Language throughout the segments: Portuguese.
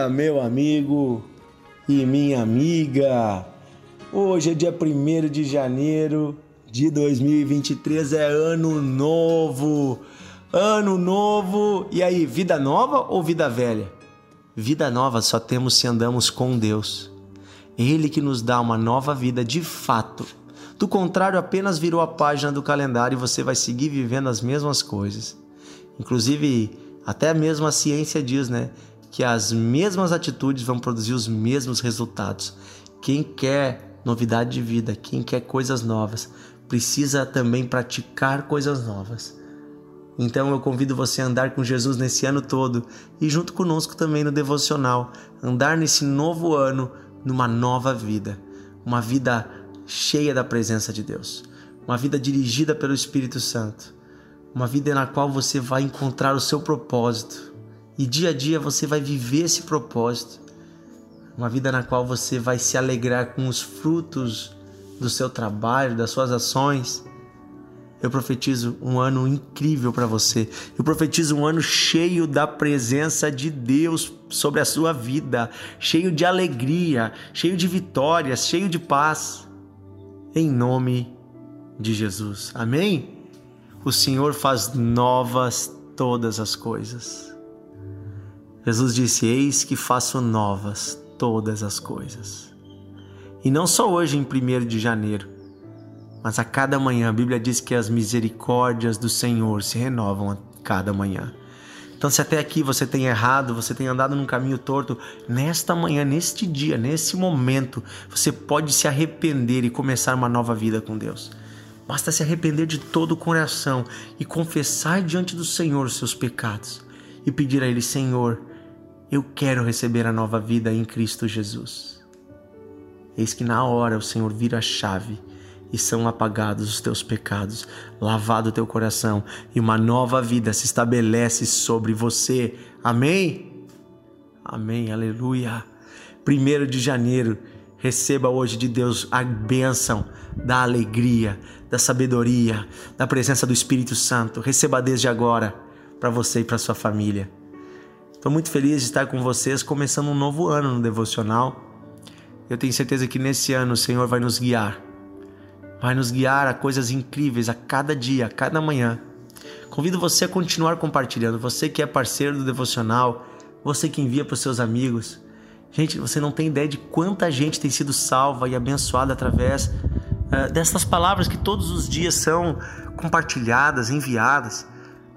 dia, meu amigo e minha amiga. Hoje é dia 1 de janeiro de 2023, é ano novo. Ano novo. E aí, vida nova ou vida velha? Vida nova só temos se andamos com Deus. Ele que nos dá uma nova vida de fato. Do contrário, apenas virou a página do calendário e você vai seguir vivendo as mesmas coisas. Inclusive, até mesmo a ciência diz, né, que as mesmas atitudes vão produzir os mesmos resultados. Quem quer novidade de vida, quem quer coisas novas, precisa também praticar coisas novas. Então eu convido você a andar com Jesus nesse ano todo e junto conosco também no devocional, andar nesse novo ano numa nova vida, uma vida cheia da presença de Deus, uma vida dirigida pelo Espírito Santo, uma vida na qual você vai encontrar o seu propósito, e dia a dia você vai viver esse propósito. Uma vida na qual você vai se alegrar com os frutos do seu trabalho, das suas ações. Eu profetizo um ano incrível para você. Eu profetizo um ano cheio da presença de Deus sobre a sua vida, cheio de alegria, cheio de vitórias, cheio de paz. Em nome de Jesus. Amém? O Senhor faz novas todas as coisas. Jesus disse: Eis que faço novas todas as coisas. E não só hoje, em 1 de janeiro, mas a cada manhã. A Bíblia diz que as misericórdias do Senhor se renovam a cada manhã. Então, se até aqui você tem errado, você tem andado num caminho torto, nesta manhã, neste dia, nesse momento, você pode se arrepender e começar uma nova vida com Deus. Basta se arrepender de todo o coração e confessar diante do Senhor os seus pecados e pedir a Ele: Senhor, eu quero receber a nova vida em Cristo Jesus. Eis que na hora o Senhor vira a chave e são apagados os teus pecados, lavado o teu coração e uma nova vida se estabelece sobre você. Amém? Amém, aleluia. Primeiro de janeiro, receba hoje de Deus a bênção da alegria, da sabedoria, da presença do Espírito Santo. Receba desde agora para você e para sua família. Estou muito feliz de estar com vocês, começando um novo ano no devocional. Eu tenho certeza que nesse ano o Senhor vai nos guiar. Vai nos guiar a coisas incríveis a cada dia, a cada manhã. Convido você a continuar compartilhando. Você que é parceiro do devocional, você que envia para os seus amigos. Gente, você não tem ideia de quanta gente tem sido salva e abençoada através uh, dessas palavras que todos os dias são compartilhadas, enviadas.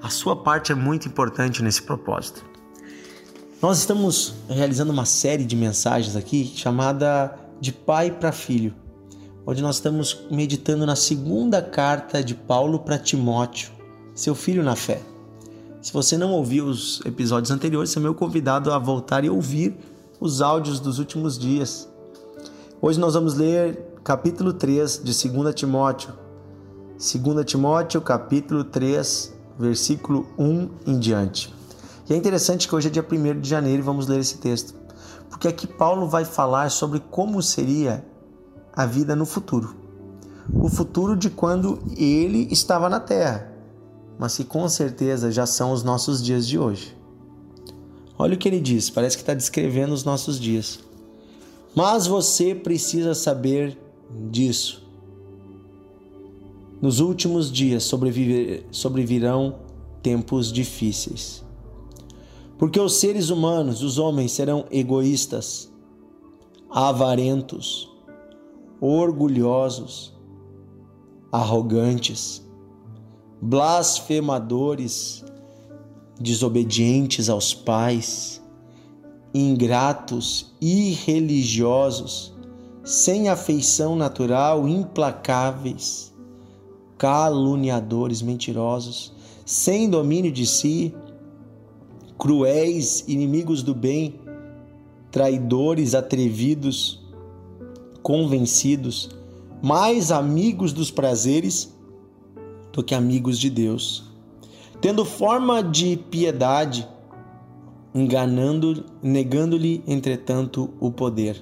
A sua parte é muito importante nesse propósito. Nós estamos realizando uma série de mensagens aqui chamada De Pai para Filho, onde nós estamos meditando na segunda carta de Paulo para Timóteo, seu filho na fé. Se você não ouviu os episódios anteriores, você é meu convidado a voltar e ouvir os áudios dos últimos dias. Hoje nós vamos ler capítulo 3 de 2 Timóteo. 2 Timóteo, capítulo 3, versículo 1 em diante. E é interessante que hoje é dia 1 de janeiro e vamos ler esse texto, porque aqui Paulo vai falar sobre como seria a vida no futuro. O futuro de quando ele estava na terra, mas que com certeza já são os nossos dias de hoje. Olha o que ele diz, parece que está descrevendo os nossos dias. Mas você precisa saber disso. Nos últimos dias sobrevirão tempos difíceis. Porque os seres humanos, os homens, serão egoístas, avarentos, orgulhosos, arrogantes, blasfemadores, desobedientes aos pais, ingratos, irreligiosos, sem afeição natural, implacáveis, caluniadores, mentirosos, sem domínio de si, cruéis, inimigos do bem, traidores, atrevidos, convencidos, mais amigos dos prazeres do que amigos de Deus, tendo forma de piedade, enganando, negando-lhe, entretanto, o poder.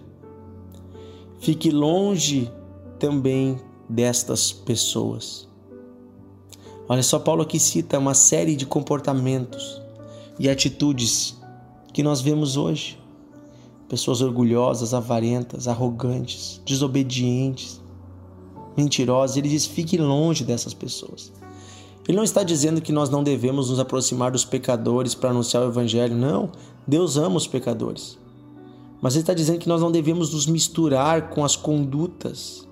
Fique longe também destas pessoas. Olha só, Paulo aqui cita uma série de comportamentos e atitudes que nós vemos hoje. pessoas orgulhosas, avarentas, arrogantes, desobedientes, mentirosas. Ele diz: fique longe dessas pessoas. Ele não está dizendo que nós não devemos nos aproximar dos pecadores para anunciar o evangelho. Não, Deus ama os pecadores. Mas ele está dizendo que nós não devemos nos misturar com as condutas.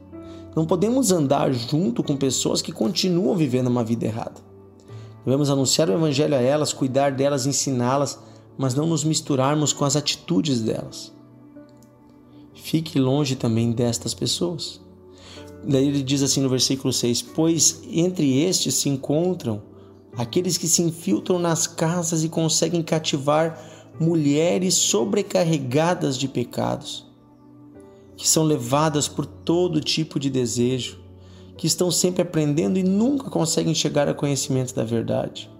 Não podemos andar junto com pessoas que continuam vivendo uma vida errada. Devemos anunciar o evangelho a elas, cuidar delas, ensiná-las, mas não nos misturarmos com as atitudes delas. Fique longe também destas pessoas. Daí ele diz assim no versículo 6: Pois entre estes se encontram aqueles que se infiltram nas casas e conseguem cativar mulheres sobrecarregadas de pecados, que são levadas por todo tipo de desejo, que estão sempre aprendendo e nunca conseguem chegar ao conhecimento da verdade.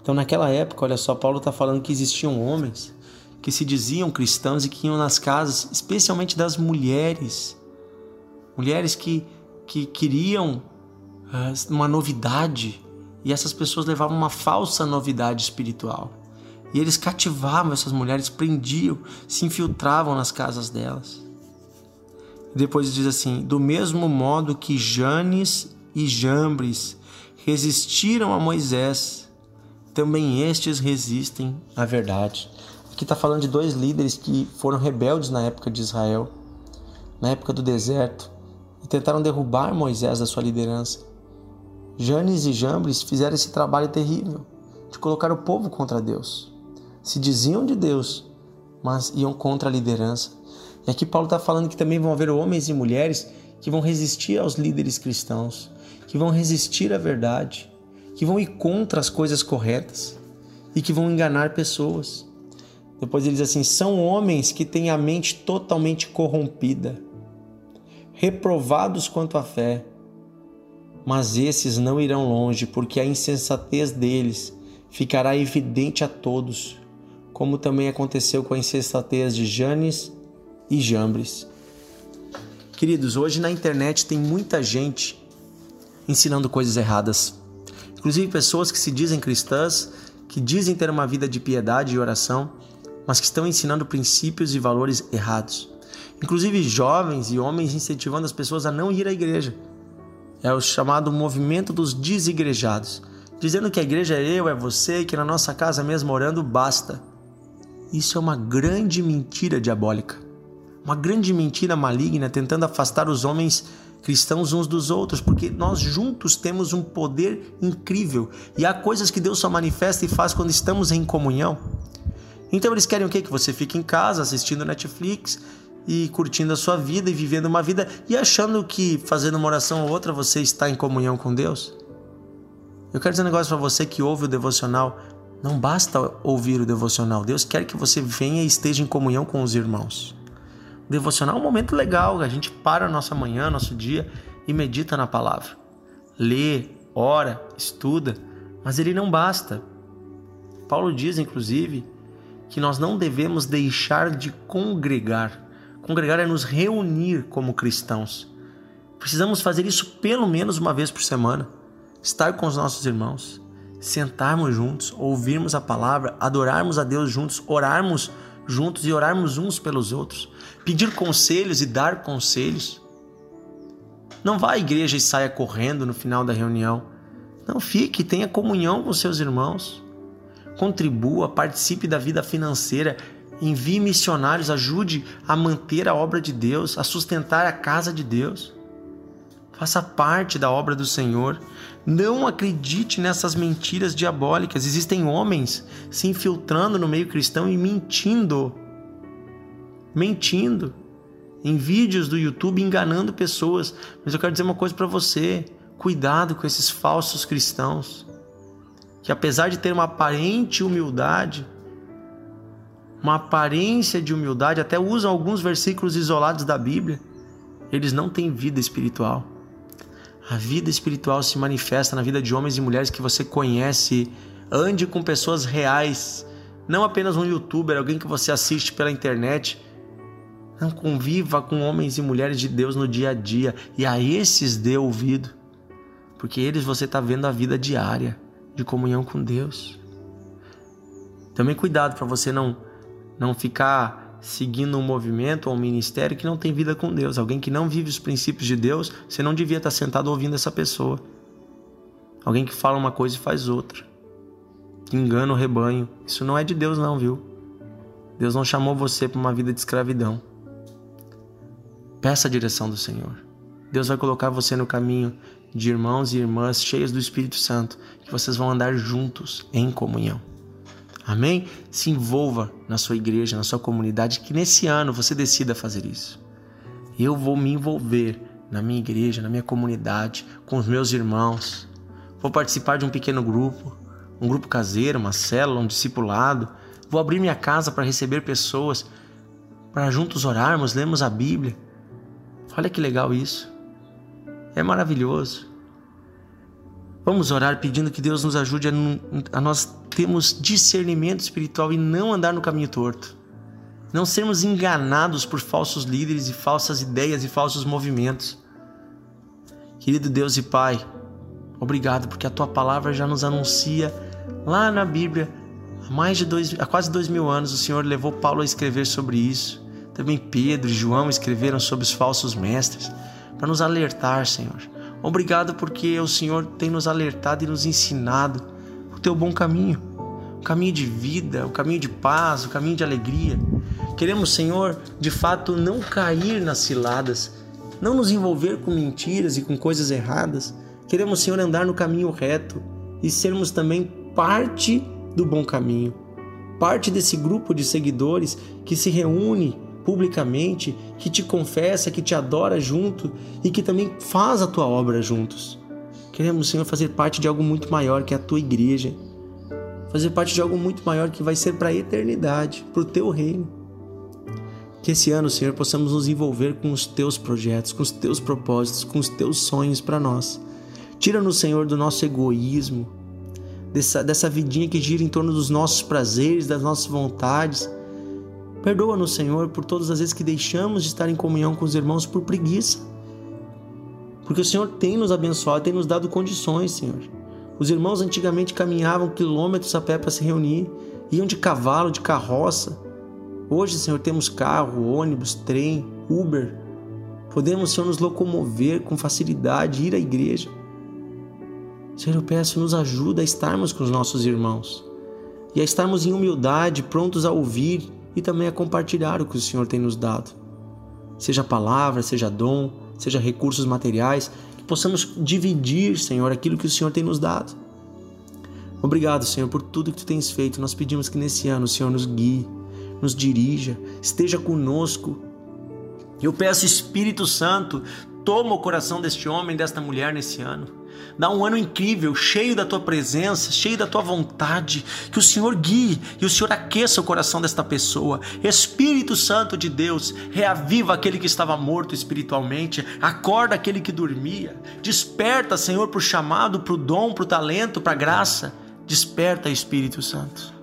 Então, naquela época, olha só, Paulo está falando que existiam homens que se diziam cristãos e que iam nas casas, especialmente das mulheres, mulheres que, que queriam uh, uma novidade e essas pessoas levavam uma falsa novidade espiritual. E eles cativavam essas mulheres, prendiam, se infiltravam nas casas delas. Depois diz assim: do mesmo modo que Janes e Jambres resistiram a Moisés, também estes resistem à verdade. Aqui está falando de dois líderes que foram rebeldes na época de Israel, na época do deserto, e tentaram derrubar Moisés da sua liderança. Janes e Jambres fizeram esse trabalho terrível de colocar o povo contra Deus se diziam de Deus, mas iam contra a liderança. E aqui Paulo está falando que também vão haver homens e mulheres que vão resistir aos líderes cristãos, que vão resistir à verdade, que vão ir contra as coisas corretas e que vão enganar pessoas. Depois ele diz assim: são homens que têm a mente totalmente corrompida, reprovados quanto à fé. Mas esses não irão longe, porque a insensatez deles ficará evidente a todos, como também aconteceu com a insensatez de Janes e Jambres. Queridos, hoje na internet tem muita gente ensinando coisas erradas. Inclusive pessoas que se dizem cristãs, que dizem ter uma vida de piedade e oração, mas que estão ensinando princípios e valores errados. Inclusive jovens e homens incentivando as pessoas a não ir à igreja. É o chamado movimento dos desigrejados, dizendo que a igreja é eu, é você, que na nossa casa mesmo orando basta. Isso é uma grande mentira diabólica, uma grande mentira maligna tentando afastar os homens cristãos uns dos outros, porque nós juntos temos um poder incrível e há coisas que Deus só manifesta e faz quando estamos em comunhão. Então eles querem o quê? Que você fique em casa assistindo Netflix e curtindo a sua vida e vivendo uma vida e achando que fazendo uma oração ou outra você está em comunhão com Deus. Eu quero dizer um negócio para você que ouve o devocional. Não basta ouvir o devocional. Deus quer que você venha e esteja em comunhão com os irmãos. Devocional é um momento legal. A gente para a nossa manhã, nosso dia e medita na palavra. Lê, ora, estuda. Mas ele não basta. Paulo diz, inclusive, que nós não devemos deixar de congregar. Congregar é nos reunir como cristãos. Precisamos fazer isso pelo menos uma vez por semana. Estar com os nossos irmãos sentarmos juntos, ouvirmos a palavra, adorarmos a Deus juntos, orarmos juntos e orarmos uns pelos outros, pedir conselhos e dar conselhos. Não vá à igreja e saia correndo no final da reunião. Não fique, tenha comunhão com seus irmãos. Contribua, participe da vida financeira, envie missionários, ajude a manter a obra de Deus, a sustentar a casa de Deus. Faça parte da obra do Senhor. Não acredite nessas mentiras diabólicas. Existem homens se infiltrando no meio cristão e mentindo. Mentindo. Em vídeos do YouTube enganando pessoas. Mas eu quero dizer uma coisa para você: cuidado com esses falsos cristãos. Que apesar de ter uma aparente humildade, uma aparência de humildade, até usam alguns versículos isolados da Bíblia, eles não têm vida espiritual. A vida espiritual se manifesta na vida de homens e mulheres que você conhece. Ande com pessoas reais, não apenas um youtuber, alguém que você assiste pela internet. Não conviva com homens e mulheres de Deus no dia a dia e a esses dê ouvido, porque eles você está vendo a vida diária de comunhão com Deus. Também cuidado para você não não ficar seguindo um movimento ou um ministério que não tem vida com Deus. Alguém que não vive os princípios de Deus, você não devia estar sentado ouvindo essa pessoa. Alguém que fala uma coisa e faz outra. Que engana o rebanho. Isso não é de Deus, não, viu? Deus não chamou você para uma vida de escravidão. Peça a direção do Senhor. Deus vai colocar você no caminho de irmãos e irmãs cheios do Espírito Santo, que vocês vão andar juntos em comunhão. Amém? Se envolva na sua igreja, na sua comunidade, que nesse ano você decida fazer isso. Eu vou me envolver na minha igreja, na minha comunidade, com os meus irmãos. Vou participar de um pequeno grupo, um grupo caseiro, uma célula, um discipulado. Vou abrir minha casa para receber pessoas, para juntos orarmos, lermos a Bíblia. Olha que legal isso. É maravilhoso. Vamos orar pedindo que Deus nos ajude a, a nós termos discernimento espiritual e não andar no caminho torto. Não sermos enganados por falsos líderes e falsas ideias e falsos movimentos. Querido Deus e Pai, obrigado porque a tua palavra já nos anuncia lá na Bíblia. Há mais de dois, há quase dois mil anos o Senhor levou Paulo a escrever sobre isso. Também Pedro e João escreveram sobre os falsos mestres para nos alertar, Senhor Obrigado porque o Senhor tem nos alertado e nos ensinado o teu bom caminho, caminho de vida, o caminho de paz, o caminho de alegria. Queremos, Senhor, de fato não cair nas ciladas, não nos envolver com mentiras e com coisas erradas. Queremos, Senhor, andar no caminho reto e sermos também parte do bom caminho, parte desse grupo de seguidores que se reúne publicamente, que te confessa, que te adora junto e que também faz a tua obra juntos. Queremos, Senhor, fazer parte de algo muito maior que é a tua igreja, fazer parte de algo muito maior que vai ser para a eternidade, para o teu reino. Que esse ano, Senhor, possamos nos envolver com os teus projetos, com os teus propósitos, com os teus sonhos para nós. Tira-nos, Senhor, do nosso egoísmo, dessa, dessa vidinha que gira em torno dos nossos prazeres, das nossas vontades Perdoa-nos, Senhor, por todas as vezes que deixamos de estar em comunhão com os irmãos por preguiça. Porque o Senhor tem nos abençoado, tem nos dado condições, Senhor. Os irmãos antigamente caminhavam quilômetros a pé para se reunir, iam de cavalo, de carroça. Hoje, Senhor, temos carro, ônibus, trem, Uber. Podemos, Senhor, nos locomover com facilidade, ir à igreja. Senhor, eu peço, nos ajuda a estarmos com os nossos irmãos e a estarmos em humildade, prontos a ouvir e também a compartilhar o que o Senhor tem nos dado. Seja palavra, seja dom, seja recursos materiais, possamos dividir, Senhor, aquilo que o Senhor tem nos dado. Obrigado, Senhor, por tudo que tu tens feito. Nós pedimos que nesse ano o Senhor nos guie, nos dirija, esteja conosco. Eu peço, Espírito Santo, toma o coração deste homem, desta mulher nesse ano. Dá um ano incrível, cheio da tua presença, cheio da tua vontade. Que o Senhor guie e o Senhor aqueça o coração desta pessoa. Espírito Santo de Deus, reaviva aquele que estava morto espiritualmente, acorda aquele que dormia. Desperta, Senhor, para o chamado, para o dom, para o talento, para a graça. Desperta, Espírito Santo.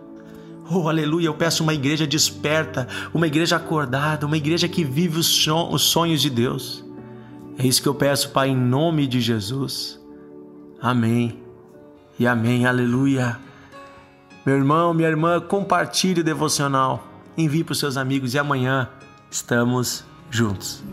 Oh, aleluia, eu peço uma igreja desperta, uma igreja acordada, uma igreja que vive os sonhos de Deus. É isso que eu peço, Pai, em nome de Jesus. Amém e amém, aleluia. Meu irmão, minha irmã, compartilhe o devocional, envie para os seus amigos e amanhã estamos juntos.